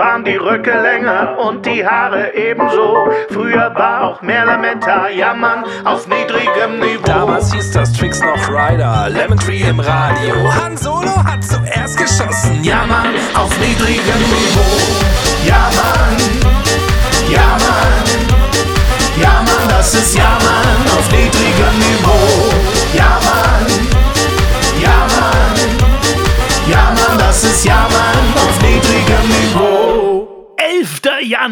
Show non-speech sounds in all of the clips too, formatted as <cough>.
waren die Röcke länger und die Haare ebenso. Früher war auch mehr Lametta, jammern auf niedrigem Niveau. Damals hieß das Tricks noch Rider, Lemon Tree im Radio. Han Solo hat zuerst geschossen, jammern auf niedrigem Niveau. Ja Mann,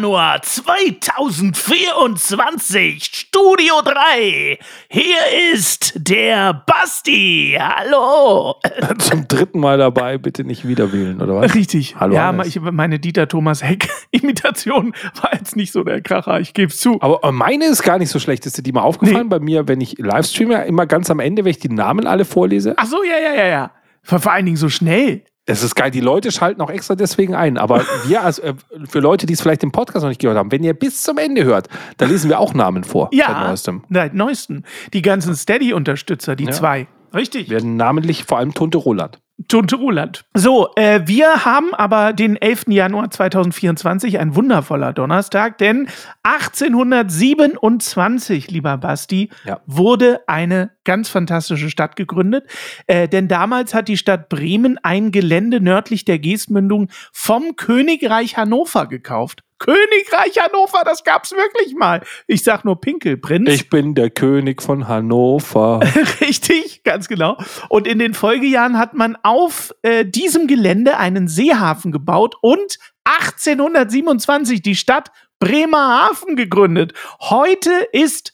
Januar 2024, Studio 3. Hier ist der Basti. Hallo. <laughs> Zum dritten Mal dabei, bitte nicht wieder wählen, oder was? Richtig. Hallo, ja, Hannes. ich, meine Dieter Thomas Heck-Imitation war jetzt nicht so der Kracher, ich gebe zu. Aber meine ist gar nicht so schlecht. Ist dir die mal aufgefallen Nee. bei mir, wenn ich live streame, immer ganz am Ende, wenn ich die Namen alle vorlese? Ach so, ja, ja, ja, ja. Vor allen Dingen so schnell. Das ist geil. Die Leute schalten auch extra deswegen ein. Aber <laughs> wir, als, äh, für Leute, die es vielleicht im Podcast noch nicht gehört haben, wenn ihr bis zum Ende hört, da lesen wir auch Namen vor. Ja, Seit neuestem. seit neuestem. Die ganzen Steady-Unterstützer, die Ja. zwei. Richtig. Werden namentlich vor allem Tunte Roland. Tunte Roland. So, äh, wir haben aber den 11. Januar 2024, ein wundervoller Donnerstag, denn 1827, lieber Basti, Ja. wurde eine ganz fantastische Stadt gegründet. Äh, denn damals hat die Stadt Bremen ein Gelände nördlich der Geestmündung vom Königreich Hannover gekauft. Königreich Hannover, das gab's wirklich mal. Ich sag nur Pinkelprinz. Ich bin der König von Hannover. <laughs> Richtig, ganz genau. Und in den Folgejahren hat man auf äh, diesem Gelände einen Seehafen gebaut und 1827 die Stadt Bremerhaven gegründet. Heute ist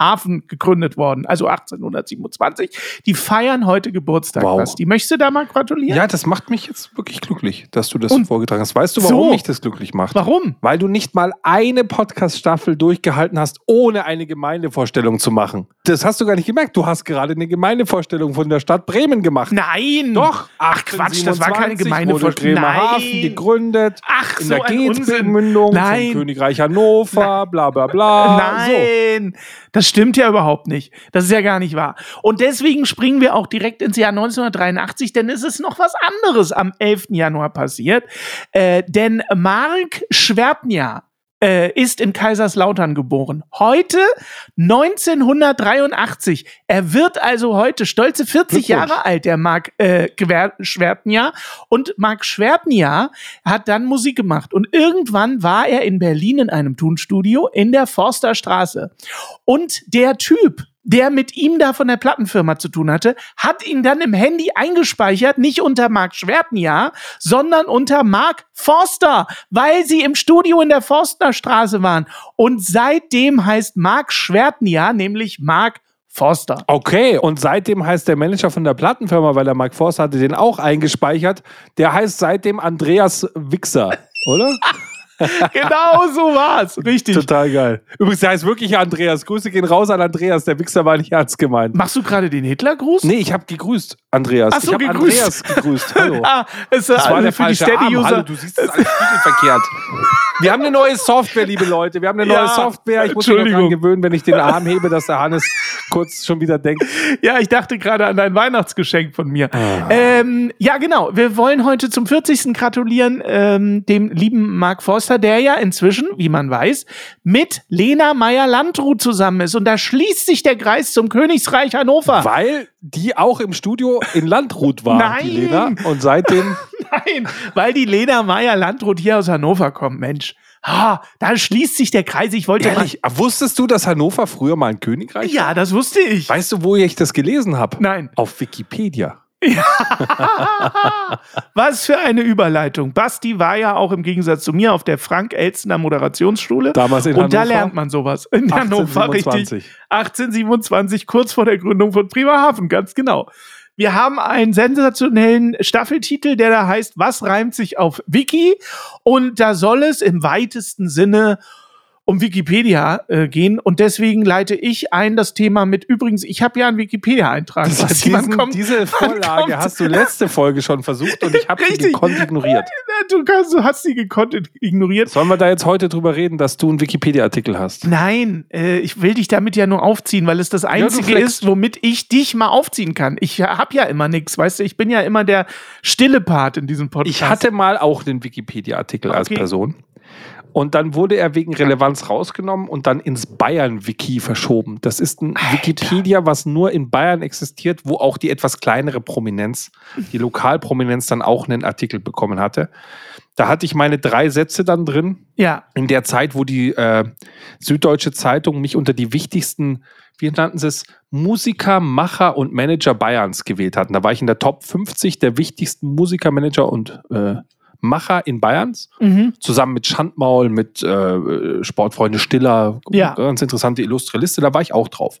Bremerhaven gegründet worden, also 1827. Die feiern heute Geburtstag. Wow. Basti. Möchtest du da mal gratulieren? Ja, das macht mich jetzt wirklich glücklich, dass du das Und vorgetragen hast. Weißt du, warum so. mich das glücklich macht? Warum? Weil du nicht mal eine Podcast-Staffel durchgehalten hast, ohne eine Gemeindevorstellung zu machen. Das hast du gar nicht gemerkt. Du hast gerade eine Gemeindevorstellung von der Stadt Bremen gemacht. Nein. Doch. Ach Quatsch, das war keine 1827 Gemeindevorstellung. Wurde Bremerhaven Nein. gegründet. Ach, in so der ein Unsinn. Geetsmündung Nein. Königreich Hannover, bla bla bla. So. Nein, das stimmt ja überhaupt nicht. Das ist ja gar nicht wahr. Und deswegen springen wir auch direkt ins Jahr 1983, denn es ist noch was anderes am 11. Januar passiert. Äh, denn Mark Schwertner äh, ist in Kaiserslautern geboren. Heute 1983. Er wird also heute stolze 40 Glückwunsch. Jahre alt, der Mark äh, Schwertner. Und Mark Schwertner hat dann Musik gemacht. Und irgendwann war er in Berlin in einem Tonstudio in der Forsterstraße. Und der Typ, der mit ihm da von der Plattenfirma zu tun hatte, hat ihn dann im Handy eingespeichert, nicht unter Mark Schwertner, sondern unter Mark Forster, weil sie im Studio in der Forsterstraße waren. Und seitdem heißt Mark Schwertner nämlich Mark Forster. Okay, und seitdem heißt der Manager von der Plattenfirma, weil der Mark Forst hatte den auch eingespeichert, der heißt seitdem Andreas Wichser, oder? <laughs> <laughs> genau so war's. Richtig. Total geil. Übrigens, der heißt wirklich Andreas. Grüße gehen raus an Andreas. Der Wichser war nicht ernst gemeint. Machst du gerade den Hitlergruß? Nee, ich habe gegrüßt, Andreas. Ach so, ich habe. Andreas gegrüßt. <laughs> Hallo. ah, es Das war also der für die falsche Arm. Hallo, Steady-User. du siehst das alles <laughs> spiegelverkehrt. Wir haben eine neue Software, liebe Leute. Wir haben eine Ja, neue Software. Ich muss mich Entschuldigung. gewöhnen, wenn ich den Arm hebe, dass der Hannes kurz schon wieder denkt. <laughs> Ja, ich dachte gerade an dein Weihnachtsgeschenk von mir. Ah. Ähm, ja, genau. Wir wollen heute zum 40. gratulieren ähm, dem lieben Mark Forster, der ja inzwischen, wie man weiß, mit Lena Meyer-Landrut zusammen ist. Und da schließt sich der Kreis zum Königsreich Hannover. Weil die auch im Studio in Landrut war, Nein. die Lena. Und seitdem <laughs> Nein, weil die Lena Meyer-Landrut hier aus Hannover kommt, Mensch. Ah, da schließt sich der Kreis. Ich wollte Ehrlich, wusstest du, dass Hannover früher mal ein mal. Königreich war? Ja, das wusste ich. Weißt du, wo ich das gelesen habe? Nein. Auf Wikipedia. <laughs> Was für eine Überleitung. Basti war ja auch im Gegensatz zu mir auf der Frank-Elstner Moderationsschule. Damals in Und da Hannover. lernt man sowas. In Hannover, richtig. 1827. 1827, kurz vor der Gründung von Bremerhaven, ganz genau. Wir haben einen sensationellen Staffeltitel, der da heißt, was reimt sich auf Wiki? Und da soll es im weitesten Sinne um Wikipedia äh, gehen. Und deswegen leite ich ein das Thema mit. Übrigens, ich habe ja einen Wikipedia-Eintrag. Diese <laughs> Vorlage hast du letzte Folge schon versucht und ich habe sie gekonnt ignoriert. <laughs> Du, kannst, du hast sie gekonnt ignoriert. Sollen wir da jetzt heute drüber reden, dass du einen Wikipedia-Artikel hast? Nein, äh, ich will dich damit ja nur aufziehen, weil es das Einzige flexst. ist, womit ich dich mal aufziehen kann. Ich hab ja immer nichts, weißt du, ich bin ja immer der stille Part in diesem Podcast. Ich hatte mal auch einen Wikipedia-Artikel als Okay. Person. Und dann wurde er wegen Relevanz rausgenommen und dann ins Bayern-Wiki verschoben. Das ist ein Wikipedia, was nur in Bayern existiert, wo auch die etwas kleinere Prominenz, die Lokalprominenz dann auch einen Artikel bekommen hatte. Da hatte ich meine drei Sätze dann drin. ja, in der Zeit, wo die äh, Süddeutsche Zeitung mich unter die wichtigsten, wie nannten sie es, Musiker, Macher und Manager Bayerns gewählt hatten. Da war ich in der Top 50 der wichtigsten Musiker, Manager und äh, Macher in Bayerns. mhm. Zusammen mit Schandmaul, mit äh, Sportfreunde Stiller. Ja. Ganz interessante, illustre Liste. Da war ich auch drauf.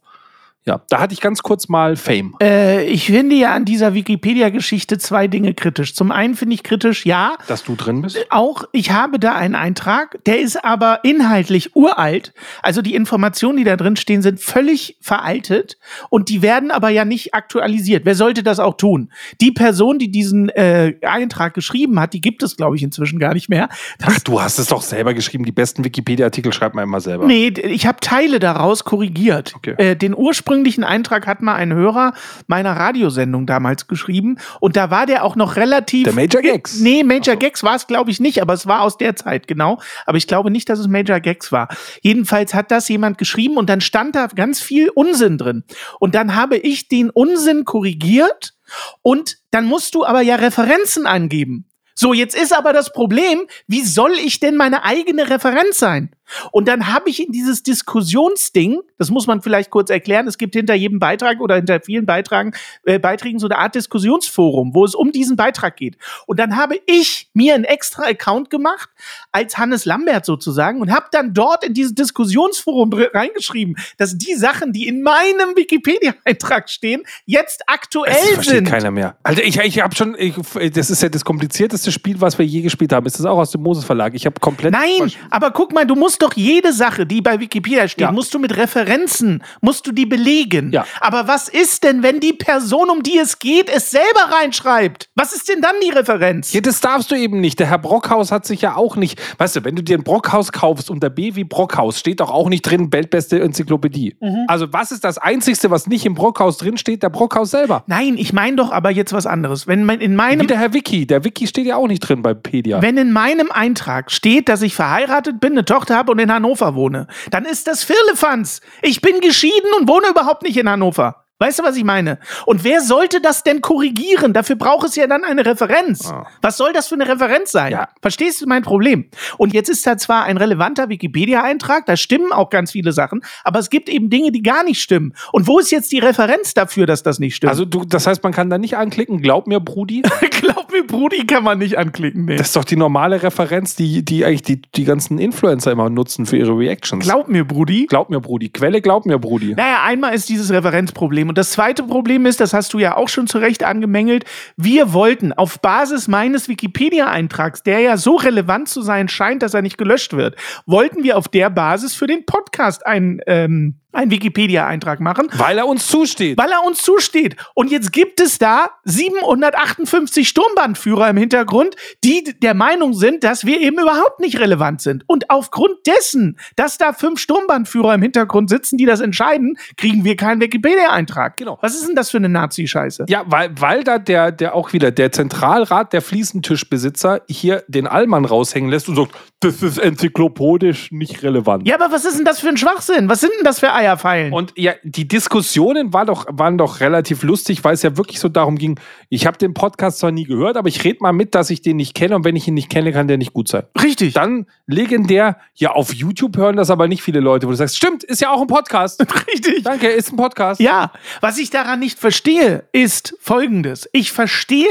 Ja, da hatte ich ganz kurz mal Fame. äh, ich finde ja an dieser Wikipedia-Geschichte zwei Dinge kritisch. Zum einen finde ich kritisch, ja, Dass du drin bist. auch ich habe da einen Eintrag, der ist aber inhaltlich uralt. Also die Informationen, die da drin stehen, sind völlig veraltet und die werden aber ja nicht aktualisiert. Wer sollte das auch tun? Die Person, die diesen äh, Eintrag geschrieben hat, die gibt es, glaube ich, inzwischen gar nicht mehr. Das Ach, du hast es doch selber geschrieben. Die besten Wikipedia-Artikel schreibt man immer selber. Nee, ich habe Teile daraus korrigiert. Okay. Äh, den ursprünglichen Eintrag hat mal ein Hörer meiner Radiosendung damals geschrieben und da war der auch noch relativ. Der Major Gags. Nee, Major Gags war es, glaube ich, nicht, aber es war aus der Zeit, genau. Aber ich glaube nicht, dass es Major Gags war. Jedenfalls hat das jemand geschrieben und dann stand da ganz viel Unsinn drin. Und dann habe ich den Unsinn korrigiert und dann musst du aber ja Referenzen angeben. So, jetzt ist aber das Problem, wie soll ich denn meine eigene Referenz sein? Und dann habe ich in dieses Diskussionsding, das muss man vielleicht kurz erklären, es gibt hinter jedem Beitrag oder hinter vielen Beitragen, äh, Beiträgen so eine Art Diskussionsforum, wo es um diesen Beitrag geht. Und dann habe ich mir einen extra Account gemacht, als Hannes Lambert sozusagen, und habe dann dort in dieses Diskussionsforum reingeschrieben, dass die Sachen, die in meinem Wikipedia-Eintrag stehen, jetzt aktuell Das versteht sind. keiner mehr. Alter, ich, ich habe schon, ich, das ist ja das komplizierteste Spiel, was wir je gespielt haben. Ist das auch aus dem Moses Verlag? Ich habe komplett. Nein, aber guck mal, du musst doch jede Sache, die bei Wikipedia steht, Ja. musst du mit Referenzen, musst du die belegen. Ja. Aber was ist denn, wenn die Person, um die es geht, es selber reinschreibt? Was ist denn dann die Referenz? Ja, das darfst du eben nicht. Der Herr Brockhaus hat sich ja auch nicht. Weißt du, wenn du dir ein Brockhaus kaufst und der B wie Brockhaus steht doch auch nicht drin, weltbeste Enzyklopädie. Mhm. Also, was ist das Einzige, was nicht im Brockhaus drin steht? Der Brockhaus selber. Nein, ich meine doch aber jetzt was anderes. Wenn mein, in Wie meinem der Herr Wiki. Der Wiki steht ja auch nicht drin bei Pedia. Wenn in meinem Eintrag steht, dass ich verheiratet bin, eine Tochter habe und in Hannover wohne, dann ist das Firlefanz. Ich bin geschieden und wohne überhaupt nicht in Hannover. Weißt du, was ich meine? Und wer sollte das denn korrigieren? Dafür braucht es ja dann eine Referenz. Ah. Was soll das für eine Referenz sein? Ja. Verstehst du mein Problem? Und jetzt ist da zwar ein relevanter Wikipedia-Eintrag, da stimmen auch ganz viele Sachen, aber es gibt eben Dinge, die gar nicht stimmen. Und wo ist jetzt die Referenz dafür, dass das nicht stimmt? Also, du, das heißt, man kann da nicht anklicken, glaub mir, Brudi. <laughs> glaub mir, Brudi kann man nicht anklicken. Nee. Das ist doch die normale Referenz, die, die eigentlich die, die ganzen Influencer immer nutzen für ihre Reactions. glaub mir, Brudi. glaub mir, Brudi. Quelle, glaub mir, Brudi. Naja, einmal ist dieses Referenzproblem. Und das zweite Problem ist, das hast du ja auch schon zu Recht angemängelt, wir wollten auf Basis meines Wikipedia-Eintrags, der ja so relevant zu sein scheint, dass er nicht gelöscht wird, wollten wir auf der Basis für den Podcast ein, ähm, einen Wikipedia-Eintrag machen. Weil er uns zusteht. Weil er uns zusteht. Und jetzt gibt es da 758 Sturmbandführer im Hintergrund, die der Meinung sind, dass wir eben überhaupt nicht relevant sind. Und aufgrund dessen, dass da fünf Sturmbandführer im Hintergrund sitzen, die das entscheiden, kriegen wir keinen Wikipedia-Eintrag. Genau. Was ist denn das für eine Nazi-Scheiße? Ja, weil, weil da der, der auch wieder, der Zentralrat der Fliesentischbesitzer hier den Allmann raushängen lässt und sagt, das ist enzyklopädisch nicht relevant. Ja, aber was ist denn das für ein Schwachsinn? Was sind denn das für Eierfeilen? Und ja, die Diskussionen war doch, waren doch relativ lustig, weil es ja wirklich so darum ging, ich habe den Podcast zwar nie nie gehört, aber ich rede mal mit, dass ich den nicht kenne und wenn ich ihn nicht kenne, kann der nicht gut sein. Richtig. Dann legendär, ja, auf YouTube hören das aber nicht viele Leute, wo du sagst, stimmt, ist ja auch ein Podcast. <laughs> Richtig. Danke, ist ein Podcast. Ja, was ich daran nicht verstehe, ist folgendes. Ich verstehe,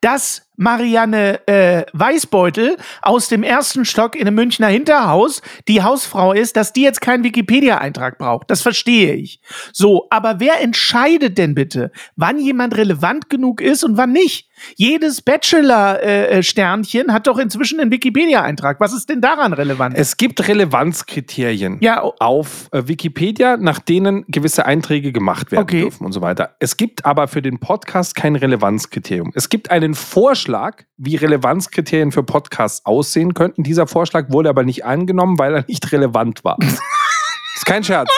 dass Marianne äh, Weißbeutel aus dem ersten Stock in einem Münchner Hinterhaus die Hausfrau ist, dass die jetzt keinen Wikipedia-Eintrag braucht. Das verstehe ich. So, aber wer entscheidet denn bitte, wann jemand relevant genug ist und wann nicht? Jedes Bachelor-Sternchen hat doch inzwischen einen Wikipedia-Eintrag. Was ist denn daran relevant? Es gibt Relevanzkriterien Ja, oh. auf äh, Wikipedia, nach denen gewisse Einträge gemacht werden Okay. dürfen und so weiter. Es gibt aber für den Podcast kein Relevanzkriterium. Es gibt einen Vorschlag, wie Relevanzkriterien für Podcasts aussehen könnten. Dieser Vorschlag wurde aber nicht angenommen, weil er nicht relevant war. <laughs> ist kein Scherz.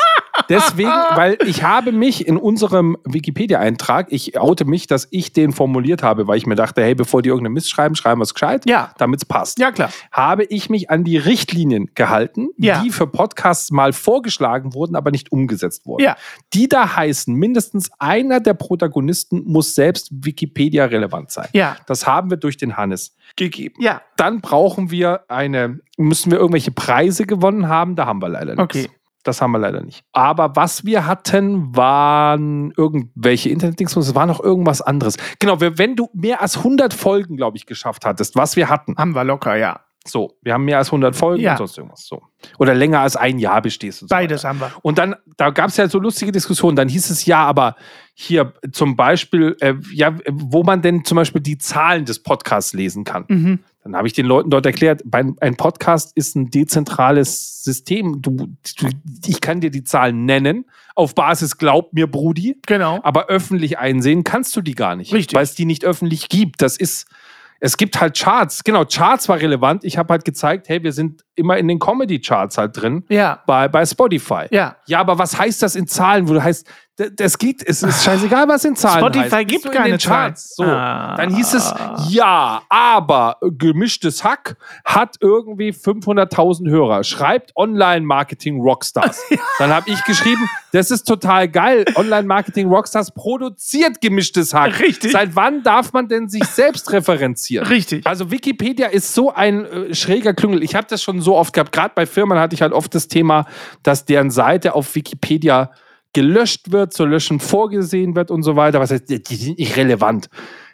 Deswegen, <laughs> weil ich habe mich in unserem Wikipedia-Eintrag, ich oute mich, dass ich den formuliert habe, weil ich mir dachte, hey, bevor die irgendeine Mist schreiben, schreiben wir es gescheit, Ja. damit es passt ja, klar. habe ich mich an die Richtlinien gehalten, Ja. die für Podcasts mal vorgeschlagen wurden, aber nicht umgesetzt wurden. Ja. Die da heißen, mindestens einer der Protagonisten muss selbst Wikipedia relevant sein. Ja. Das haben wir durch den Hannes gegeben. Ja. Dann brauchen wir eine, müssen wir irgendwelche Preise gewonnen haben, da haben wir leider nichts. Okay. Das haben wir leider nicht. Aber was wir hatten, waren irgendwelche Internetdingsbums, es war noch irgendwas anderes. Genau, wenn du mehr als 100 Folgen, glaube ich, geschafft hattest, was wir hatten, Haben wir locker, ja. so, wir haben mehr als 100 Folgen Ja. und sonst irgendwas. So. Oder länger als ein Jahr bestehst du. So Beides weiter. haben wir. Und dann, da gab es ja so lustige Diskussionen. Dann hieß es ja, aber hier zum Beispiel, äh, ja, wo man denn zum Beispiel die Zahlen des Podcasts lesen kann. Mhm. Dann habe ich den Leuten dort erklärt, ein Podcast ist ein dezentrales System. Du, ich kann dir die Zahlen nennen. Auf Basis, glaub mir, Brudi. Genau. Aber öffentlich einsehen kannst du die gar nicht. Richtig. Weil es die nicht öffentlich gibt. Das ist, es gibt halt Charts. Genau, Charts war relevant. Ich habe halt gezeigt, hey, wir sind immer in den Comedy-Charts halt drin. Ja. Bei, bei Spotify. Ja. Ja, aber was heißt das in Zahlen, wo du heißt, das geht, es ist scheißegal, was in Zahlen Spotify heißt. gibt keine Charts. So. Ah. Dann hieß es, ja, aber gemischtes Hack hat irgendwie 500.000 Hörer. Schreibt Online-Marketing Rockstars. <laughs> Dann habe ich geschrieben, das ist total geil. Online-Marketing Rockstars produziert gemischtes Hack. Richtig. Seit wann darf man denn sich selbst referenzieren? Richtig. Also Wikipedia ist so ein äh, schräger Klüngel. Ich habe das schon so oft gehabt. Gerade bei Firmen hatte ich halt oft das Thema, dass deren Seite auf Wikipedia gelöscht wird, zur Löschen vorgesehen wird und so weiter. Was heißt, die die sind nicht relevant.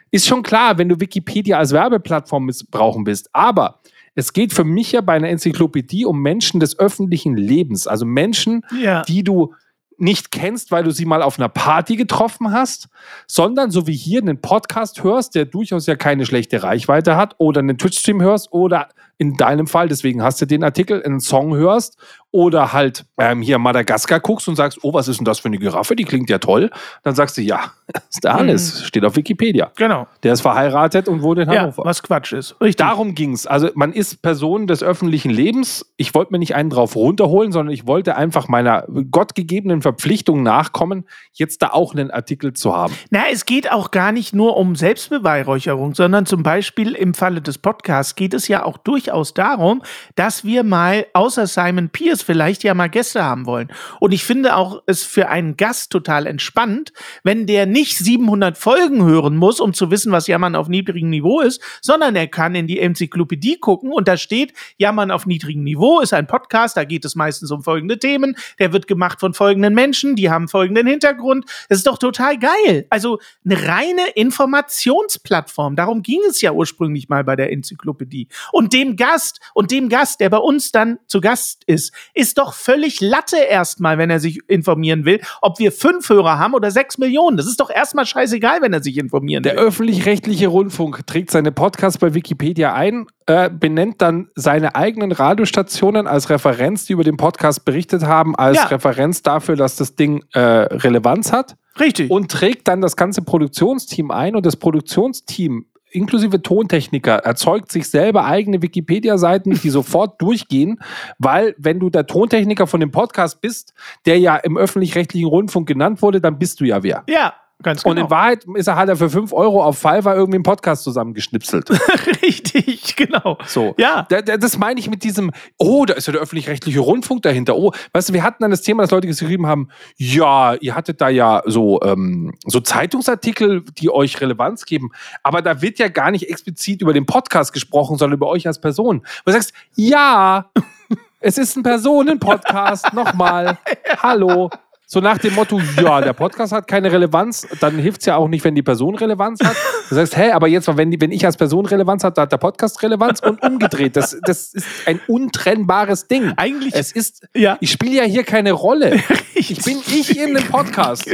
Ist schon klar, wenn du Wikipedia als Werbeplattform missbrauchen willst. Aber es geht für mich ja bei einer Enzyklopädie um Menschen des öffentlichen Lebens. Also Menschen, Ja. die du nicht kennst, weil du sie mal auf einer Party getroffen hast, sondern so wie hier einen Podcast hörst, der durchaus ja keine schlechte Reichweite hat, oder einen Twitch-Stream hörst, oder in deinem Fall, deswegen hast du den Artikel, einen Song hörst, oder halt ähm, hier Madagaskar guckst und sagst, oh, was ist denn das für eine Giraffe? Die klingt ja toll. Dann sagst du, ja, <laughs> ist der Hannes, steht auf Wikipedia. Genau. Der ist verheiratet und wohnt in Ja, Hannover. was Quatsch ist. Richtig. Darum ging es. Also man ist Person des öffentlichen Lebens. Ich wollte mir nicht einen drauf runterholen, sondern ich wollte einfach meiner gottgegebenen Verpflichtung nachkommen, jetzt da auch einen Artikel zu haben. Na, es geht auch gar nicht nur um Selbstbeweihräucherung, sondern zum Beispiel im Falle des Podcasts geht es ja auch durchaus darum, dass wir mal außer Simon Pierce vielleicht ja mal Gäste haben wollen. Und ich finde auch es für einen Gast total entspannt, wenn der nicht 700 Folgen hören muss, um zu wissen, was Jammern auf niedrigem Niveau ist, sondern er kann in die Enzyklopädie gucken und da steht, Jammern auf niedrigem Niveau ist ein Podcast, da geht es meistens um folgende Themen, der wird gemacht von folgenden Menschen, die haben folgenden Hintergrund. Das ist doch total geil. Also eine reine Informationsplattform. Darum ging es ja ursprünglich mal bei der Enzyklopädie. Und dem Gast und dem Gast, der bei uns dann zu Gast ist, ist doch völlig Latte erstmal, wenn er sich informieren will, ob wir fünf Hörer haben oder sechs Millionen. Das ist doch erstmal scheißegal, wenn er sich informieren Der will. öffentlich-rechtliche Rundfunk trägt seine Podcasts bei Wikipedia ein, äh, benennt dann seine eigenen Radiostationen als Referenz, die über den Podcast berichtet haben, als Ja. Referenz dafür, dass das Ding äh, Relevanz hat. Richtig. und trägt dann das ganze Produktionsteam ein und das Produktionsteam inklusive Tontechniker erzeugt sich selber eigene Wikipedia-Seiten, die sofort <laughs> durchgehen, weil wenn du der Tontechniker von dem Podcast bist, der ja im öffentlich-rechtlichen Rundfunk genannt wurde, dann bist du ja wer. ja. Ganz Und genau. in Wahrheit ist er, hat er für 5 Euro auf Fiverr irgendwie einen Podcast zusammengeschnipselt. <laughs> Richtig, genau. So. Ja. Da, da, das meine ich mit diesem, oh, da ist ja der öffentlich-rechtliche Rundfunk dahinter. Oh, weißt du, wir hatten dann das Thema, dass Leute geschrieben haben, ja, ihr hattet da ja so, ähm, so Zeitungsartikel, die euch Relevanz geben, aber da wird ja gar nicht explizit über den Podcast gesprochen, sondern über euch als Person. Und du sagst, ja, <laughs> es ist ein Personenpodcast, nochmal, <laughs> hallo. So nach dem Motto, ja, der Podcast hat keine Relevanz, dann hilft es ja auch nicht, wenn die Person Relevanz hat. Du sagst, hä, aber jetzt, mal, wenn, die, wenn ich als Person Relevanz habe, da hat der Podcast Relevanz und umgedreht. Das, das ist ein untrennbares Ding. Eigentlich- es ist, Ja. ich spiele ja hier keine Rolle. <laughs> Ich bin ich in dem Podcast.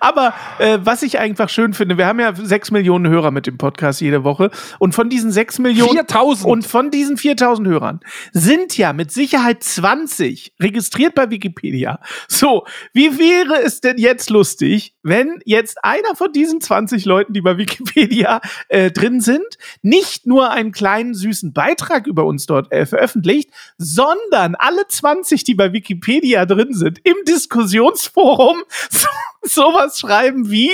Aber äh, was ich einfach schön finde, wir haben ja sechs Millionen Hörer mit dem Podcast jede Woche. Und von diesen sechs Millionen 4000. und von diesen 4000 Hörern sind ja mit Sicherheit 20 registriert bei Wikipedia. So, wie wäre es denn jetzt lustig, wenn jetzt einer von diesen 20 Leuten, die bei Wikipedia äh, drin sind, nicht nur einen kleinen süßen Beitrag über uns dort äh, veröffentlicht, sondern alle 20, die bei Wikipedia drin sind, im Diskussionsforum <laughs> so, sowas schreiben wie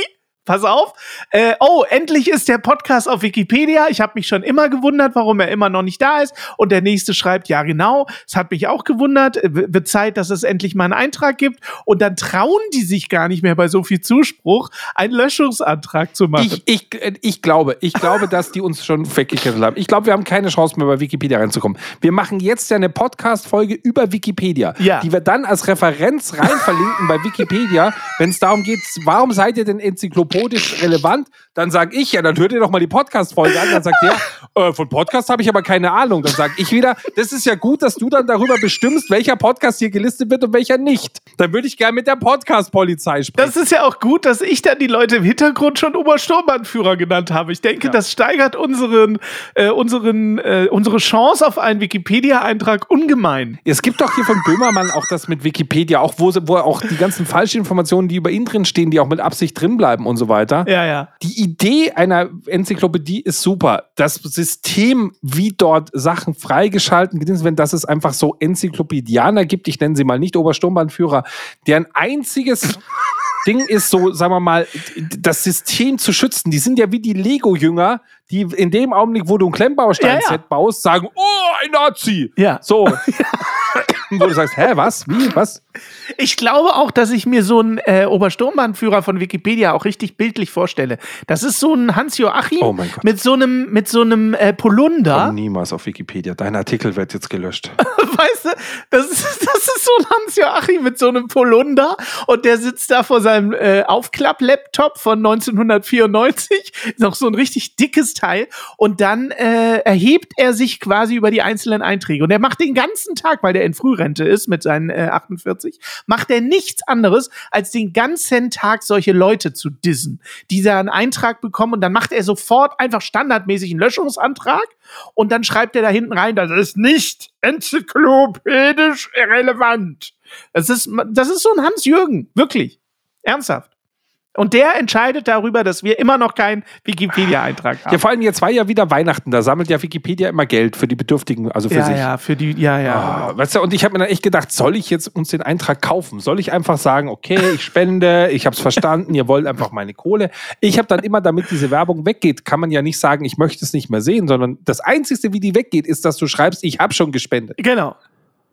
Pass auf. Äh, oh, endlich ist der Podcast auf Wikipedia. Ich habe mich schon immer gewundert, warum er immer noch nicht da ist. Und der nächste schreibt, ja genau, es hat mich auch gewundert. Äh, Wird Zeit, dass es endlich mal einen Eintrag gibt. Und dann trauen die sich gar nicht mehr bei so viel Zuspruch, einen Löschungsantrag zu machen. Ich, ich, äh, ich glaube, ich glaube, dass die uns schon weggekettet haben. Ich glaube, wir haben keine Chance mehr bei Wikipedia reinzukommen. Wir machen jetzt ja eine Podcast-Folge über Wikipedia, Ja. die wir dann als Referenz rein verlinken bei Wikipedia, wenn es darum geht, warum seid ihr denn enzyklopädisch relevant? Dann sage ich, ja, dann hört ihr doch mal die Podcast-Folge an. Dann sagt der, <laughs> äh, von Podcast habe ich aber keine Ahnung. Dann sage ich wieder, das ist ja gut, dass du dann darüber bestimmst, welcher Podcast hier gelistet wird und welcher nicht. Dann würde ich gerne mit der Podcast-Polizei sprechen. Das ist ja auch gut, dass ich dann die Leute im Hintergrund schon Obersturmbannführer genannt habe. Ich denke, Ja. das steigert unseren, äh, unseren, äh, unsere Chance auf einen Wikipedia-Eintrag ungemein. Es gibt doch hier von Böhmermann auch das mit Wikipedia, auch wo, wo auch die ganzen falschen Informationen, die über ihn drin stehen, die auch mit Absicht drin bleiben und so weiter. Ja, ja. Die Idee einer Enzyklopädie ist super. Das System, wie dort Sachen freigeschalten sind, wenn das es einfach so Enzyklopädianer gibt, ich nenne sie mal nicht Obersturmbannführer, deren einziges <laughs> Ding ist so, sagen wir mal, das System zu schützen. Die sind ja wie die Lego-Jünger, die in dem Augenblick, wo du ein Klemmbaustein-Set Ja, ja. baust, sagen, oh, ein Nazi. Ja. So. <laughs> wo du sagst, hä, was? Wie? Was? Ich glaube auch, dass ich mir so einen äh, Obersturmbannführer von Wikipedia auch richtig bildlich vorstelle. Das ist so ein Hans-Joachim Oh mit so einem, mit so einem äh, Polunder. Komm niemals auf Wikipedia. Dein Artikel wird jetzt gelöscht. <laughs> Weißt du, das ist, das ist so ein Hans-Joachim mit so einem Polunder und der sitzt da vor seinem äh, Aufklapp-Laptop von 1994, ist auch so ein richtig dickes Teil und dann äh, erhebt er sich quasi über die einzelnen Einträge und er macht den ganzen Tag, weil der in Frührente ist mit seinen äh, 48, macht er nichts anderes, als den ganzen Tag solche Leute zu dissen, die da einen Eintrag bekommen und dann macht er sofort einfach standardmäßig einen Löschungsantrag und dann schreibt er da hinten rein, das ist nicht enzyklopädisch relevant. Das ist, das ist so ein Hans-Jürgen, wirklich. Ernsthaft. Und der entscheidet darüber, dass wir immer noch keinen Wikipedia-Eintrag haben. Ja, vor allem jetzt war ja wieder Weihnachten. Da sammelt ja Wikipedia immer Geld für die Bedürftigen, also für ja, sich. ja, für die, ja, ja. Ah, weißt du, und ich habe mir dann echt gedacht, soll ich jetzt uns den Eintrag kaufen? Soll ich einfach sagen, okay, ich spende, ich habe es verstanden, ihr wollt einfach meine Kohle. Ich habe dann immer, damit diese Werbung weggeht, kann man ja nicht sagen, ich möchte es nicht mehr sehen, sondern das Einzige, wie die weggeht, ist, dass du schreibst, ich habe schon gespendet. Genau.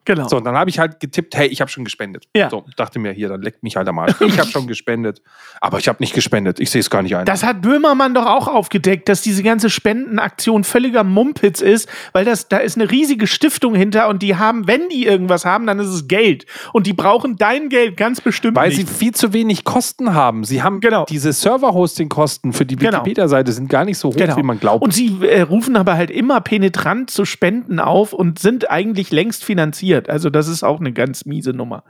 Genau. So, und dann habe ich halt getippt, hey, ich habe schon gespendet. Ja. So, dachte mir, hier, dann leckt mich halt am Arsch. Ich habe schon gespendet, aber ich habe nicht gespendet. Ich sehe es gar nicht ein. Das hat Böhmermann doch auch aufgedeckt, dass diese ganze Spendenaktion völliger Mumpitz ist, weil das, da ist eine riesige Stiftung hinter und die haben, wenn die irgendwas haben, dann ist es Geld. Und die brauchen dein Geld ganz bestimmt Weil nicht. sie viel zu wenig Kosten haben. Sie haben Genau. diese Server-Hosting-Kosten für die Genau. Wikipedia-Seite sind gar nicht so hoch, Genau. wie man glaubt. Und sie äh, rufen aber halt immer penetrant zu Spenden auf und sind eigentlich längst finanziert. Also das ist auch eine ganz miese Nummer.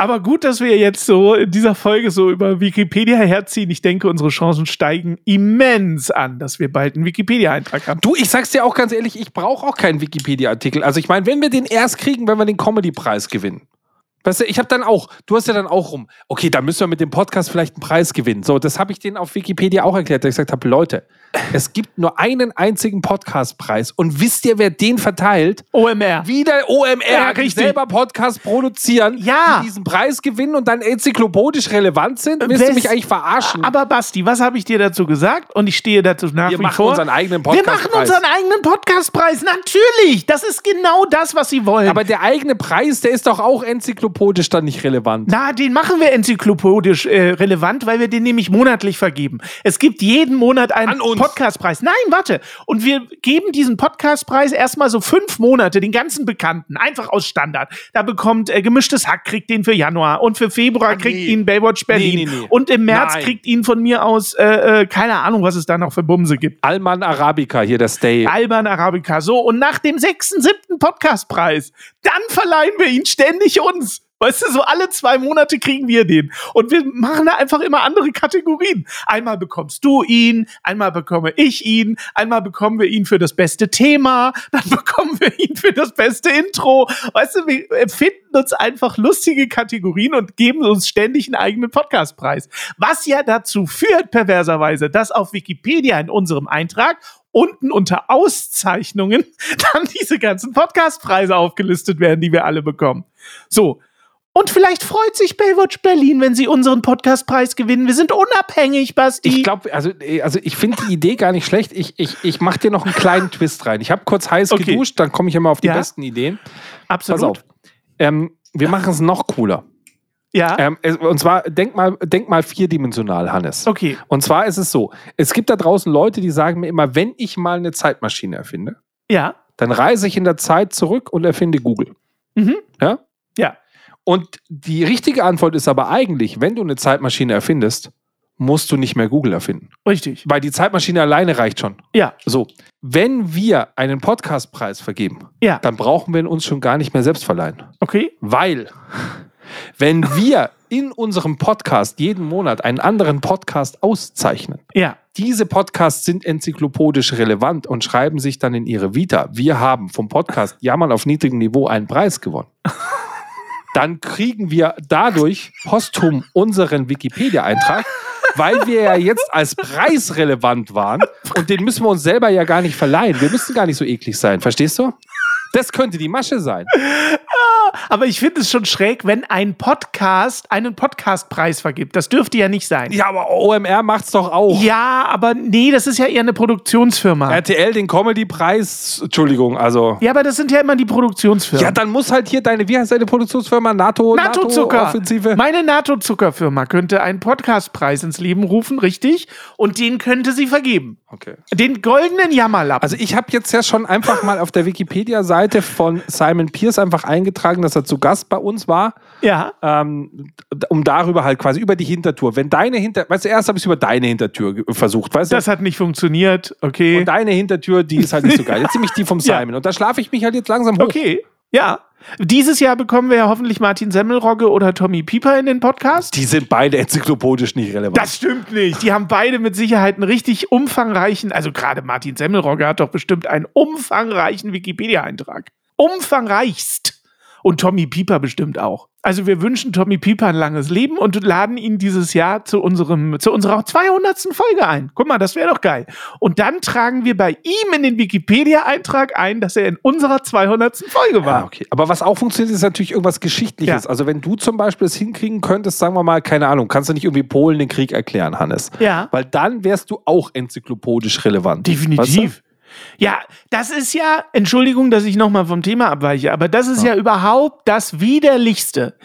Aber gut, dass wir jetzt so in dieser Folge so über Wikipedia herziehen. Ich denke, unsere Chancen steigen immens an, dass wir bald einen Wikipedia-Eintrag haben. Du, ich sag's dir auch ganz ehrlich, ich brauche auch keinen Wikipedia-Artikel. Also ich meine, wenn wir den erst kriegen, wenn wir den Comedy-Preis gewinnen. Weißt du, ich habe dann auch, du hast ja dann auch rum, okay, da müssen wir mit dem Podcast vielleicht einen Preis gewinnen. So, das habe ich denen auf Wikipedia auch erklärt, dass ich gesagt habe, Leute, es gibt nur einen einzigen Podcastpreis und wisst ihr, wer den verteilt? OMR. Wieder OMR, Ja, die richtig. selber Podcast produzieren, Ja. die diesen Preis gewinnen und dann enzyklopädisch relevant sind. Willst du Wes- mich eigentlich verarschen? Aber Basti, was habe ich dir dazu gesagt? Und ich stehe dazu nach Wir wie machen vor. unseren eigenen Wir machen Podcastpreis. unseren eigenen Podcastpreis. Natürlich. Das ist genau das, was sie wollen. Aber der eigene Preis, der ist doch auch enzyklopädisch dann nicht relevant. Na, den machen wir enzyklopädisch äh, relevant, weil wir den nämlich monatlich vergeben. Es gibt jeden Monat einen An uns. Podcastpreis. Nein, warte. Und wir geben diesen Podcastpreis erstmal so fünf Monate, den ganzen Bekannten, einfach aus Standard. Da bekommt äh, Gemischtes Hack, kriegt den für Januar und für Februar kriegt nee. ihn Baywatch Berlin. Nee, nee. Und im März Nein. kriegt ihn von mir aus, äh, äh, keine Ahnung, was es da noch für Bumse gibt. Alman Arabica, hier der Stay. Alban Arabica. So, und nach dem sechsten, siebten Podcastpreis, dann verleihen wir ihn ständig uns. Weißt du, so alle zwei Monate kriegen wir den. Und wir machen da einfach immer andere Kategorien. Einmal bekommst du ihn, einmal bekomme ich ihn, einmal bekommen wir ihn für das beste Thema, dann <laughs> bekommen wir ihn für das beste Intro. Weißt du, wir erfinden uns einfach lustige Kategorien und geben uns ständig einen eigenen Podcastpreis. Was ja dazu führt, perverserweise, dass auf Wikipedia in unserem Eintrag unten unter Auszeichnungen <laughs> dann diese ganzen Podcastpreise aufgelistet werden, die wir alle bekommen. So. Und vielleicht freut sich Baywatch Berlin, wenn sie unseren Podcastpreis gewinnen. Wir sind unabhängig, Basti. Ich glaube, also, äh, also ich finde die Idee gar nicht schlecht. Ich, ich, ich mache dir noch einen kleinen <laughs> Twist rein. Ich habe kurz heiß Okay. geduscht, dann komme ich immer auf die Ja. besten Ideen. Absolut. Pass auf. Ähm, wir machen es noch cooler. Ja. Ähm, und zwar, denk mal, denk mal vierdimensional, Hannes. Okay. Und zwar ist es so: Es gibt da draußen Leute, die sagen mir immer, wenn ich mal eine Zeitmaschine erfinde, Ja. dann reise ich in der Zeit zurück und erfinde Google. Mhm. Ja? Ja. Und die richtige Antwort ist aber eigentlich, wenn du eine Zeitmaschine erfindest, musst du nicht mehr Google erfinden. Richtig. Weil die Zeitmaschine alleine reicht schon. Ja. So, wenn wir einen Podcastpreis vergeben, Ja. dann brauchen wir ihn uns schon gar nicht mehr selbst verleihen. Okay. Weil, wenn wir in unserem Podcast jeden Monat einen anderen Podcast auszeichnen, Ja. diese Podcasts sind enzyklopädisch relevant und schreiben sich dann in ihre Vita. Wir haben vom Podcast Jammern auf niedrigem Niveau einen Preis gewonnen. <laughs> Dann kriegen wir dadurch posthum unseren Wikipedia-Eintrag, weil wir ja jetzt als preisrelevant waren und den müssen wir uns selber ja gar nicht verleihen. Wir müssen gar nicht so eklig sein, verstehst du? Das könnte die Masche sein. Aber ich finde es schon schräg, wenn ein Podcast einen Podcastpreis vergibt. Das dürfte ja nicht sein. Ja, aber OMR macht's doch auch. Ja, aber nee, das ist ja eher eine Produktionsfirma. RTL den Comedy-Preis, Entschuldigung, also. ja, aber das sind ja immer die Produktionsfirmen. Ja, dann muss halt hier deine, wie heißt deine Produktionsfirma? NATO, NATO-Zucker. offensive Meine NATO-Zuckerfirma könnte einen Podcastpreis ins Leben rufen, richtig? Und den könnte sie vergeben. Okay. Den goldenen Jammerlappen. Also ich habe jetzt ja schon einfach mal auf der Wikipedia-Seite von Simon Pierce einfach eingetragen, dass er zu Gast bei uns war, ja. ähm, um darüber halt quasi über die Hintertour. Wenn deine Hinter, weißt du, erst habe ich es über deine Hintertür versucht, weißt du? Das hat nicht funktioniert. Okay. Und deine Hintertür, die ist halt nicht so geil. Jetzt nämlich die vom <laughs> Ja. Simon. Und da schlafe ich mich halt jetzt langsam hoch. Okay. Ja. Dieses Jahr bekommen wir ja hoffentlich Martin Semmelrogge oder Tommy Pieper in den Podcast. Die sind beide enzyklopädisch nicht relevant. Das stimmt nicht. Die haben beide mit Sicherheit einen richtig umfangreichen, also gerade Martin Semmelrogge hat doch bestimmt einen umfangreichen Wikipedia-Eintrag. Umfangreichst. Und Tommy Pieper bestimmt auch. Also wir wünschen Tommy Pieper ein langes Leben und laden ihn dieses Jahr zu unserem, zu unserer 200. Folge ein. Guck mal, das wäre doch geil. Und dann tragen wir bei ihm in den Wikipedia-Eintrag ein, dass er in unserer 200. Folge Ja, war. okay. Aber was auch funktioniert, ist natürlich irgendwas Geschichtliches. Ja. Also wenn du zum Beispiel es hinkriegen könntest, sagen wir mal, keine Ahnung, kannst du nicht irgendwie Polen den Krieg erklären, Hannes. Ja. Weil dann wärst du auch enzyklopädisch relevant. Definitiv. Ja, das ist ja, Entschuldigung, dass ich nochmal vom Thema abweiche, aber das ist ja. überhaupt das Widerlichste.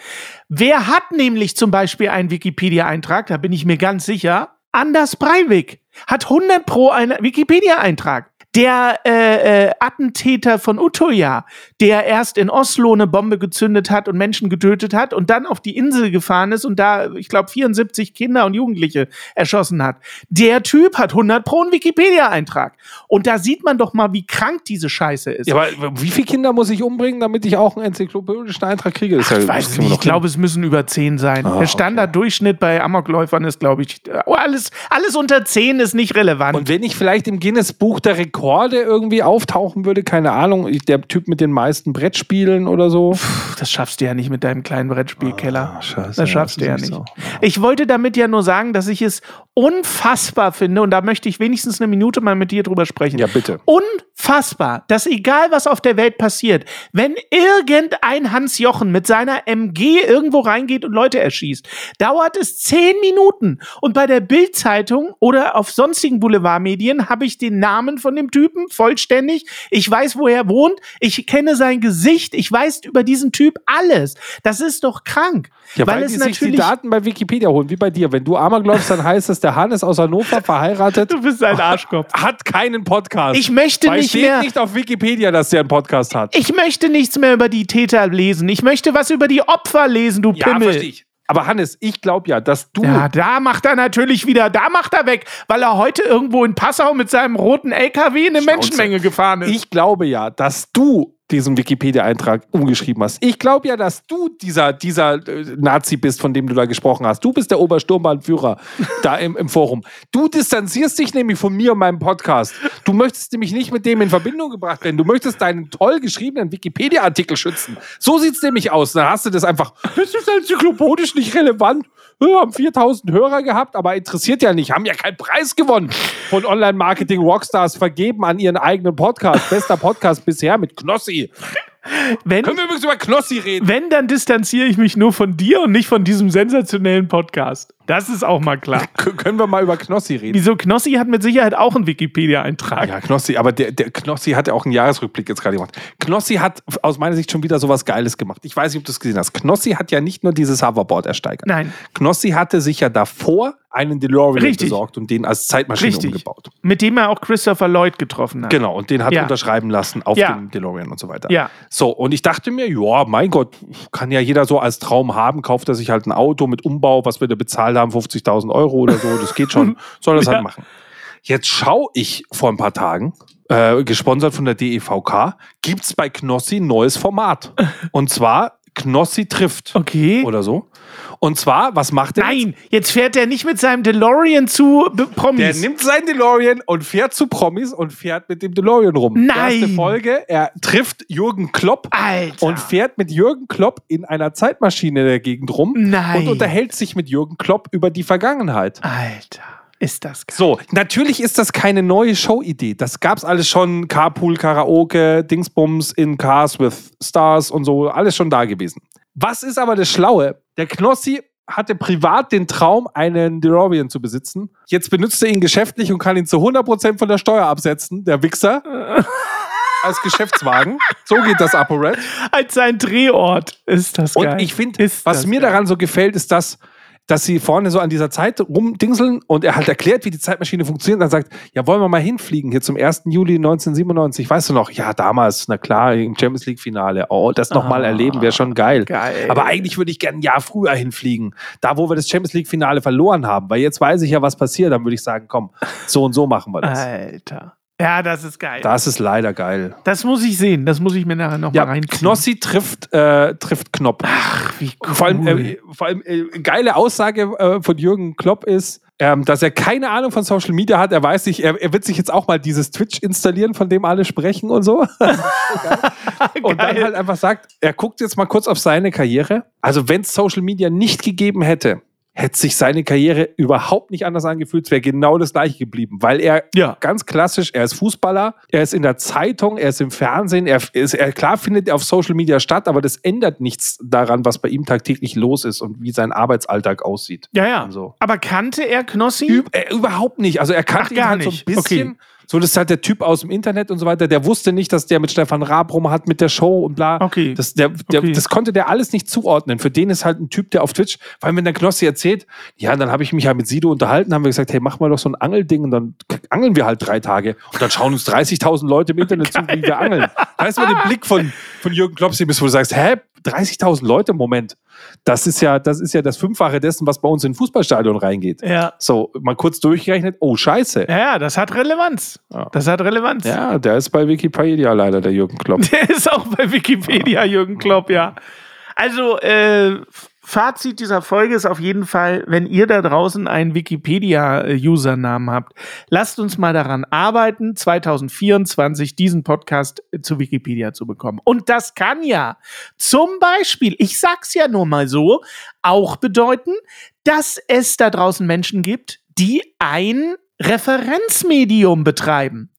Wer hat nämlich zum Beispiel einen Wikipedia-Eintrag, da bin ich mir ganz sicher, Anders Breivik hat 100 pro einen Wikipedia-Eintrag. Der äh, äh, Attentäter von Utøya, der erst in Oslo eine Bombe gezündet hat und Menschen getötet hat und dann auf die Weißt gefahren ist und da, ich glaube, 74 Kinder und Jugendliche erschossen hat. Der Typ hat 100 pro einen Wikipedia-Eintrag. Und da sieht man doch mal, wie krank diese Scheiße ist. Ja, aber wie viele Kinder muss ich umbringen, damit ich auch einen enzyklopädischen Eintrag kriege? Ist ja- weiß nicht, ich glaube, es müssen über 10 sein. Ah, Der Standarddurchschnitt bei Amokläufern ist, glaube ich, oh, alles, alles unter 10 ist nicht relevant. Und wenn ich vielleicht im Guinness Buch der Rekorde Rekorde irgendwie auftauchen würde, keine Ahnung, ich- der Typ mit den meisten Brettspielen oder so. Puh, Das schaffst du ja nicht mit deinem kleinen Brettspielkeller. Scheiße, das schaffst ja, du ja das nicht so. Ich wollte damit ja nur sagen, dass ich es unfassbar finde und da möchte ich wenigstens eine Minute mal mit dir drüber sprechen. Ja, bitte. Unfassbar, dass egal was auf der Welt passiert, wenn irgendein Hans Jochen mit seiner MG irgendwo reingeht und Leute erschießt, dauert es zehn Minuten. Und bei der Bild-Zeitung oder auf sonstigen Boulevardmedien habe ich den Namen von dem Typen vollständig. Ich weiß, wo er wohnt. Ich kenne sein Gesicht. Ich weiß über diesen Typ alles. Das ist doch krank. Ja, weil, weil die es sich die natürlich. Daten bei Wikipedia holen, wie bei dir. Wenn du Amok läufst, dann heißt es, der Hannes aus Hannover, verheiratet, Du bist ein Arschkopf. hat keinen Podcast. Ich möchte weil nicht steht mehr. nicht auf Wikipedia, dass der einen Podcast hat. Ich möchte nichts mehr über die Täter lesen. Ich möchte was über die Opfer lesen, du Ja, Pimmel. verstehe ich. Aber Hannes, ich glaube ja, dass du Ja, da macht er natürlich wieder, da macht er weg, weil er heute irgendwo in Passau mit seinem roten LKW in eine Schnauze. Menschenmenge gefahren ist. Ich glaube ja, dass du diesen Wikipedia-Eintrag umgeschrieben hast. Ich glaube ja, dass du dieser, dieser äh, Nazi bist, von dem du da gesprochen hast. Du bist der Obersturmbahnführer da im, im Forum. Du distanzierst dich nämlich von mir und meinem Podcast. Du möchtest nämlich nicht mit dem in Verbindung gebracht werden. Du möchtest deinen toll geschriebenen Wikipedia-Artikel schützen. So sieht es nämlich aus. Dann hast du das einfach, das ist enzyklopädisch nicht relevant. Wir haben 4000 Hörer gehabt, aber interessiert ja nicht. Haben ja keinen Preis gewonnen von Online-Marketing-Rockstars vergeben an ihren eigenen Podcast. Bester Podcast bisher mit Knossi. Wenn, Können wir übrigens über Knossi reden? wenn, dann distanziere ich mich nur von dir und nicht von diesem sensationellen Podcast. Das ist auch mal klar. <laughs> Können wir mal über Knossi reden? Wieso Knossi hat mit Sicherheit auch einen Wikipedia-Eintrag. Ja, Knossi, aber der, der Knossi hat ja auch einen Jahresrückblick jetzt gerade gemacht. Knossi hat aus meiner Sicht schon wieder sowas Geiles gemacht. Ich weiß nicht, ob du es gesehen hast. Knossi hat ja nicht nur dieses Hoverboard ersteigert. Nein, Knossi hatte sich ja davor einen DeLorean Richtig. besorgt und den als Zeitmaschine Richtig. umgebaut. mit dem er auch Christopher Lloyd getroffen hat. Genau, und den hat Ja. unterschreiben lassen auf Ja. dem DeLorean und so weiter. Ja. So, und ich dachte mir, ja, mein Gott, kann ja jeder so als Traum haben, kauft er sich halt ein Auto mit Umbau, was wir da bezahlt haben, 50.000 Euro oder so, das geht schon, <laughs> soll das Ja. halt machen. Jetzt schaue ich vor ein paar Tagen, äh, gesponsert von der DEVK, gibt es bei Knossi ein neues Format. <laughs> Und zwar Knossi trifft Okay. oder so. Und zwar, was macht er? jetzt? Nein, jetzt fährt er nicht mit seinem DeLorean zu B- Der Promis. nimmt seinen DeLorean und fährt zu Promis und fährt mit dem DeLorean rum. Nein. Erste Folge, er trifft Jürgen Klopp Alter. und fährt mit Jürgen Klopp in einer Zeitmaschine in der Gegend rum Nein. und unterhält sich mit Jürgen Klopp über die Vergangenheit. Alter, ist das geil. So, natürlich ist das keine neue Showidee. Das gab's alles schon. Carpool, Karaoke, Dingsbums in Cars with Stars und so, alles schon da gewesen. Was ist aber das Schlaue? Der Knossi hatte privat den Traum, einen DeLorean zu besitzen. Jetzt benutzt er ihn geschäftlich und kann ihn zu 100% von der Steuer absetzen, der Wichser. <laughs> Als Geschäftswagen. So geht das ApoRed. Als sein Drehort ist das Und geil. ich finde, was mir geil. daran so gefällt, ist das, dass sie vorne so an dieser Zeit rumdingseln und er halt erklärt, wie die Zeitmaschine funktioniert. Und dann sagt, ja, wollen wir mal hinfliegen hier zum 1. Juli 1997. Weißt du noch? Ja, damals, na klar, im Champions League Finale. Oh, das nochmal Ah, erleben wäre schon geil. geil. Aber eigentlich würde ich gerne ein Jahr früher hinfliegen. Da, wo wir das Champions League Finale verloren haben. Weil jetzt weiß ich ja, was passiert. Dann würde ich sagen, komm, so und so machen wir das. Alter. Ja, das ist geil. Das ist leider geil. Das muss ich sehen. Das muss ich mir nachher noch Ja, mal reinziehen. Knossi trifft, äh, trifft Knopp. Ach, wie cool. Vor allem, äh, vor allem äh, geile Aussage äh, von Jürgen Klopp ist, ähm, dass er keine Ahnung von Social Media hat. Er weiß nicht, er, er wird sich jetzt auch mal dieses Twitch installieren, von dem alle sprechen und so. <laughs> und dann halt einfach sagt, er guckt jetzt mal kurz auf seine Karriere. Also wenn es Social Media nicht gegeben hätte, hätte sich seine Karriere überhaupt nicht anders angefühlt. Es wäre genau das gleiche geblieben, weil er Ja. ganz klassisch, er ist Fußballer, er ist in der Zeitung, er ist im Fernsehen, er ist, er, klar findet er auf Social Media statt, aber das ändert nichts daran, was bei ihm tagtäglich los ist und wie sein Arbeitsalltag aussieht. ja, ja. So. Aber kannte er Knossi? Üb, äh, überhaupt nicht. Also er Ach, kannte ihn gar halt so ein bisschen. Okay. So, das ist halt der Typ aus dem Internet und so weiter. Der wusste nicht, dass der mit Stefan Raab rum hat mit der Show und bla. Okay. Das, der, der, Okay. das konnte der alles nicht zuordnen. Für den ist halt ein Typ, der auf Twitch, vor allem wenn der Knossi erzählt, ja, dann habe ich mich halt mit Sido unterhalten, haben wir gesagt, hey, mach mal doch so ein Angelding und dann angeln wir halt drei Tage und dann schauen uns 30.000 Leute im Internet zu, wie wir angeln. Da ist mal der Blick von, von Jürgen Klopsi, bis wo du sagst, hä, 30.000 Leute, Moment. Das ist ja, das ist ja das Fünffache dessen, was bei uns in ein Fußballstadion reingeht. Ja. So, mal kurz durchgerechnet, oh Scheiße. Ja, ja, das hat Relevanz. Ja. Das hat Relevanz. Ja, der ist bei Wikipedia leider, der Jürgen Klopp. <laughs> Der ist auch bei Wikipedia, Jürgen Klopp, ja. Also, äh, Fazit dieser Folge ist auf jeden Fall, wenn ihr da draußen einen Wikipedia-Usernamen habt, lasst uns mal daran arbeiten, 2024 diesen Podcast zu Wikipedia zu bekommen. Und das kann ja zum Beispiel, ich sag's ja nur mal so, auch bedeuten, dass es da draußen Menschen gibt, die ein Referenzmedium betreiben.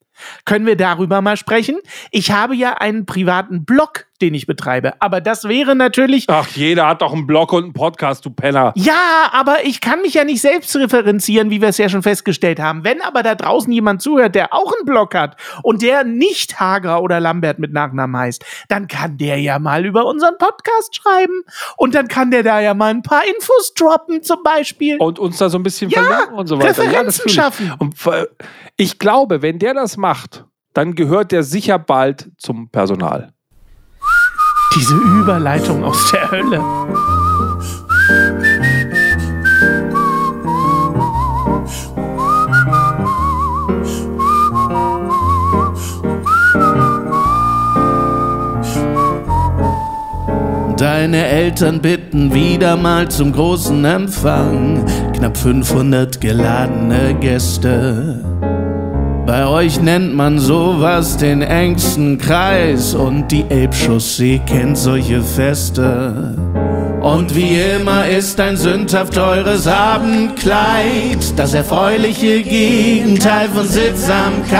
Können wir darüber mal sprechen? Ich habe ja einen privaten Blog, den ich betreibe, aber das wäre natürlich. Ach, jeder hat doch einen Blog und einen Podcast, du Penner. Ja, aber ich kann mich ja nicht selbst referenzieren, wie wir es ja schon festgestellt haben. Wenn aber da draußen jemand zuhört, der auch einen Blog hat und der nicht Hager oder Lambert mit Nachnamen heißt, dann kann der ja mal über unseren Podcast schreiben und dann kann der da ja mal ein paar Infos droppen, zum Beispiel. Und uns da so ein bisschen Ja, verlinken und so weiter. Referenzen ja, schaffen. Und ich glaube, wenn der das macht, dann gehört der sicher bald zum Personal. Diese Überleitung aus der Hölle. Deine Eltern bitten wieder mal zum großen Empfang. Knapp 500 geladene Gäste. Bei euch nennt man sowas den engsten Kreis und die Elbchaussee kennt solche Feste. Und wie immer ist ein sündhaft teures Abendkleid das erfreuliche Gegenteil von Sittsamkeit.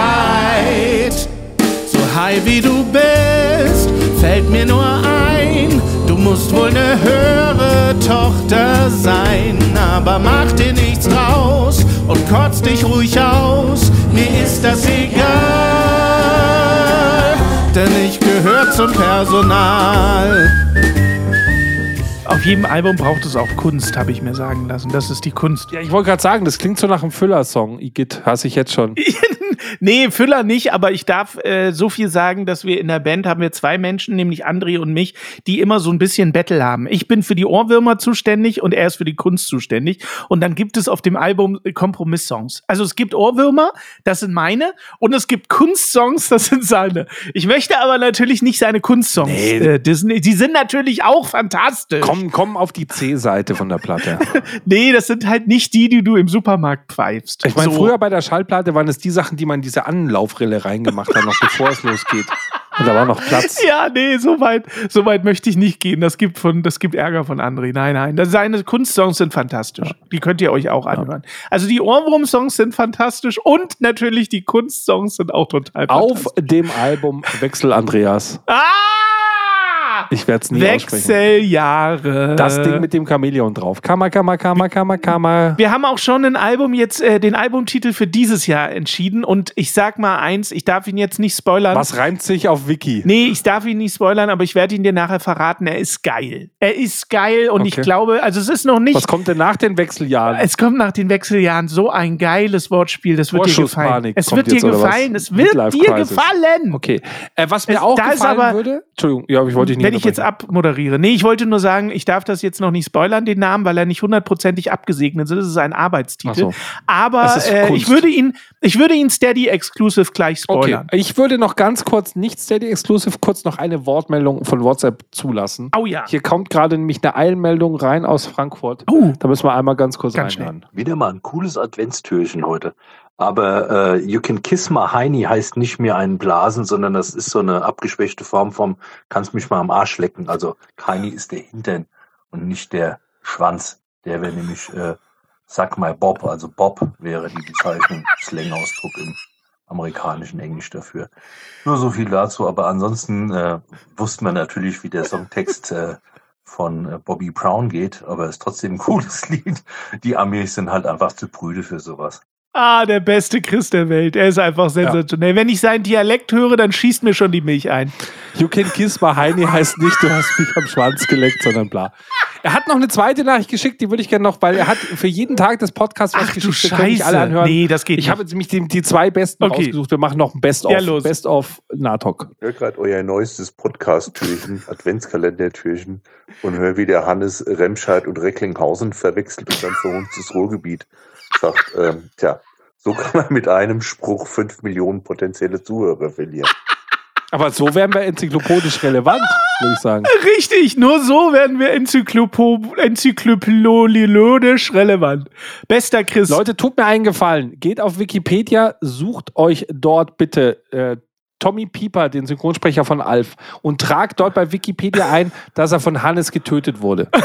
So high wie du bist, fällt mir nur ein, du musst wohl ne höhere Tochter sein. Aber mach dir nichts draus und kotz dich ruhig aus, mir ist das egal, denn ich gehör zum Personal. Auf jedem Album braucht es auch Kunst, habe ich mir sagen lassen. Das ist die Kunst. Ja, ich wollte gerade sagen, das klingt so nach einem Füller-Song. Igitt, hasse ich jetzt schon. <laughs> nee, Füller nicht, aber ich darf äh, so viel sagen, dass wir in der Band haben wir zwei Menschen, nämlich André und mich, die immer so ein bisschen Battle haben. Ich bin für die Ohrwürmer zuständig und er ist für die Kunst zuständig. Und dann gibt es auf dem Album Kompromisssongs. Also es gibt Ohrwürmer, das sind meine, und es gibt Kunstsongs, das sind seine. Ich möchte aber natürlich nicht seine Kunstsongs Nee. äh, Disney. Die sind natürlich auch fantastisch. Komm, komm auf die C-Seite von der Platte. <laughs> Nee, das sind halt nicht die, die du im Supermarkt pfeifst. Ich meine, So. früher bei der Schallplatte waren es die Sachen, die man in diese Anlaufrille reingemacht hat, noch bevor es losgeht. Und da war noch Platz. Ja, nee, so weit, so weit möchte ich nicht gehen. Das gibt, von, das gibt Ärger von André. Nein, nein. Das, seine Kunstsongs sind fantastisch. Die könnt ihr euch auch anhören. Also die Ohrwurm-Songs sind fantastisch und natürlich die Kunstsongs sind auch total Auf fantastisch. dem Album Wechsel Andreas. Ah! Ich werde es nie. Wechseljahre. Das Ding mit dem Chamäleon drauf. Kammer, Kammer, Kammer, Kammer, Kammer. Wir haben auch schon ein Album jetzt, äh, den Albumtitel für dieses Jahr entschieden. Und ich sag mal eins, ich darf ihn jetzt nicht spoilern. Was reimt sich auf Wiki? Nee, ich darf ihn nicht spoilern, aber ich werde ihn dir nachher verraten. Er ist geil. Er ist geil und ich Okay. glaube, also es ist noch nicht. Was kommt denn nach den Wechseljahren? Es kommt nach den Wechseljahren so ein geiles Wortspiel. Das wird dir gefallen. Es wird dir gefallen. Es wird dir gefallen. Okay. Äh, was mir Es- auch gefallen aber- würde. Entschuldigung, ja, ich wollte dich nicht Wenn ich jetzt abmoderiere. Nee, ich wollte nur sagen, ich darf das jetzt noch nicht spoilern, den Namen, weil er nicht hundertprozentig abgesegnet ist. Das ist ein Arbeitstitel. So. Aber äh, ich würde ihn, ich würde ihn Steady Exclusive gleich Okay, spoilern. ich würde noch ganz kurz, nicht Steady Exclusive, kurz noch eine Wortmeldung von WhatsApp zulassen. Oh ja. Hier kommt gerade nämlich eine Eilmeldung rein aus Frankfurt. Oh. Da müssen wir einmal ganz kurz Ganz reinhören. Wieder mal ein cooles Adventstürchen heute. Aber äh, You Can Kiss My Heini heißt nicht mehr ein Blasen, sondern das ist so eine abgeschwächte Form vom Kannst mich mal am Arsch lecken. Also Heini ist der Hintern und nicht der Schwanz. Der wäre nämlich äh, Suck My Bob. Also Bob wäre die Bezeichnung, Slang-Ausdruck im amerikanischen Englisch dafür. Nur so viel dazu. Aber ansonsten äh, wusste man natürlich, wie der Songtext äh, von äh, Bobby Brown geht, aber es ist trotzdem ein cooles Lied. Die Amis sind halt einfach zu prüde für sowas. Ah, der beste Chris der Welt. Er ist einfach sensationell. Wenn ich seinen Dialekt höre, dann schießt mir schon die Milch ein. You can kiss my Heini heißt nicht, du hast mich am Schwanz geleckt, sondern bla. Er hat noch eine zweite Nachricht geschickt, die würde ich gerne noch, weil er hat für jeden Tag des Podcasts was Ach du geschickt. können nicht alle Scheiße. anhören. Nee, das geht ich nicht. habe jetzt nämlich die, die zwei besten Okay. rausgesucht. Wir machen noch ein Best-of. Ja, los. Best-of Natok. höre gerade euer neuestes Podcast-Türchen, <laughs> Adventskalendertürchen und höre, wie der Hannes Remscheid und Recklinghausen verwechselt und dann für uns das Ruhrgebiet sagt, ähm, tja, so kann man mit einem Spruch fünf Millionen potenzielle Zuhörer verlieren. Aber so wären wir enzyklopädisch relevant, würde ich sagen. Richtig, nur so werden wir enzyklopädisch relevant. Bester Chris. Leute, tut mir einen Gefallen. Geht auf Wikipedia, sucht euch dort bitte äh, Tommy Pieper, den Synchronsprecher von Alf, und tragt dort bei Wikipedia ein, dass er von Hannes getötet wurde. <laughs>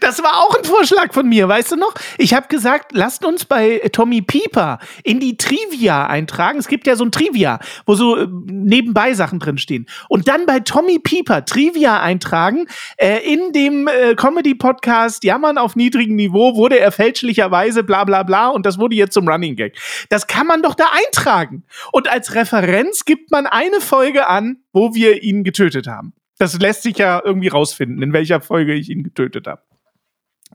Das war auch ein Vorschlag von mir, weißt du noch? Ich habe gesagt, lasst uns bei Tommy Pieper in die Trivia eintragen. Es gibt ja so ein Trivia, wo so äh, nebenbei Sachen drinstehen. Und dann bei Tommy Pieper Trivia eintragen. Äh, in dem äh, Comedy-Podcast Jammern auf niedrigem Niveau wurde er fälschlicherweise bla bla bla und das wurde jetzt zum Running Gag. Das kann man doch da eintragen. Und als Referenz gibt man eine Folge an, wo wir ihn getötet haben. Das lässt sich ja irgendwie rausfinden, in welcher Folge ich ihn getötet habe.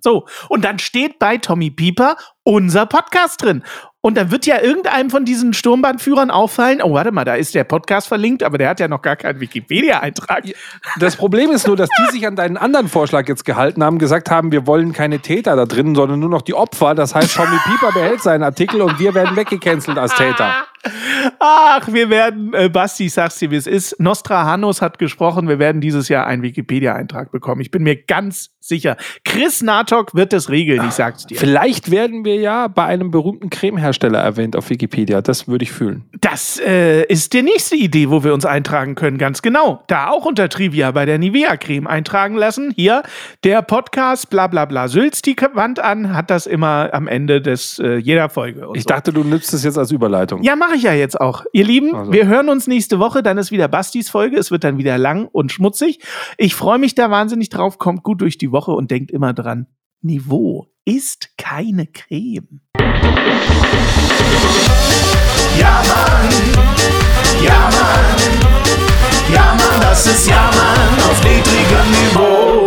So, und dann steht bei Tommy Pieper unser Podcast drin. Und dann wird ja irgendeinem von diesen Sturmbandführern auffallen, oh, warte mal, da ist der Podcast verlinkt, aber der hat ja noch gar keinen Wikipedia-Eintrag. Das Problem ist nur, dass die sich an deinen anderen Vorschlag jetzt gehalten haben, gesagt haben, wir wollen keine Täter da drin, sondern nur noch die Opfer. Das heißt, Tommy Pieper behält seinen Artikel und wir werden weggecancelt als Täter. Ach, wir werden, äh, Basti, sag's dir, wie es ist. Nostradamus hat gesprochen, wir werden dieses Jahr einen Wikipedia-Eintrag bekommen. Ich bin mir ganz sicher. Chris Natok wird es regeln, ich sag's dir. Vielleicht werden wir ja bei einem berühmten Cremehersteller erwähnt auf Wikipedia. Das würde ich fühlen. Das äh, ist die nächste Idee, wo wir uns eintragen können, ganz genau. Da auch unter Trivia bei der Nivea-Creme eintragen lassen. Hier, der Podcast, bla bla bla, Sülz die Wand an, hat das immer am Ende des äh, jeder Folge. Ich so. dachte, du nützt es jetzt als Überleitung. Ja, mache ich ja jetzt auch. Ihr Lieben, Also. wir hören uns nächste Woche. Dann ist wieder Bastis Folge. Es wird dann wieder lang und schmutzig. Ich freue mich da wahnsinnig drauf. Kommt gut durch die Woche und denkt immer dran: Niveau ist keine Creme. Ja, Mann. Ja, Mann. Ja, Mann, das ist Ja, Mann auf niedrigem Niveau.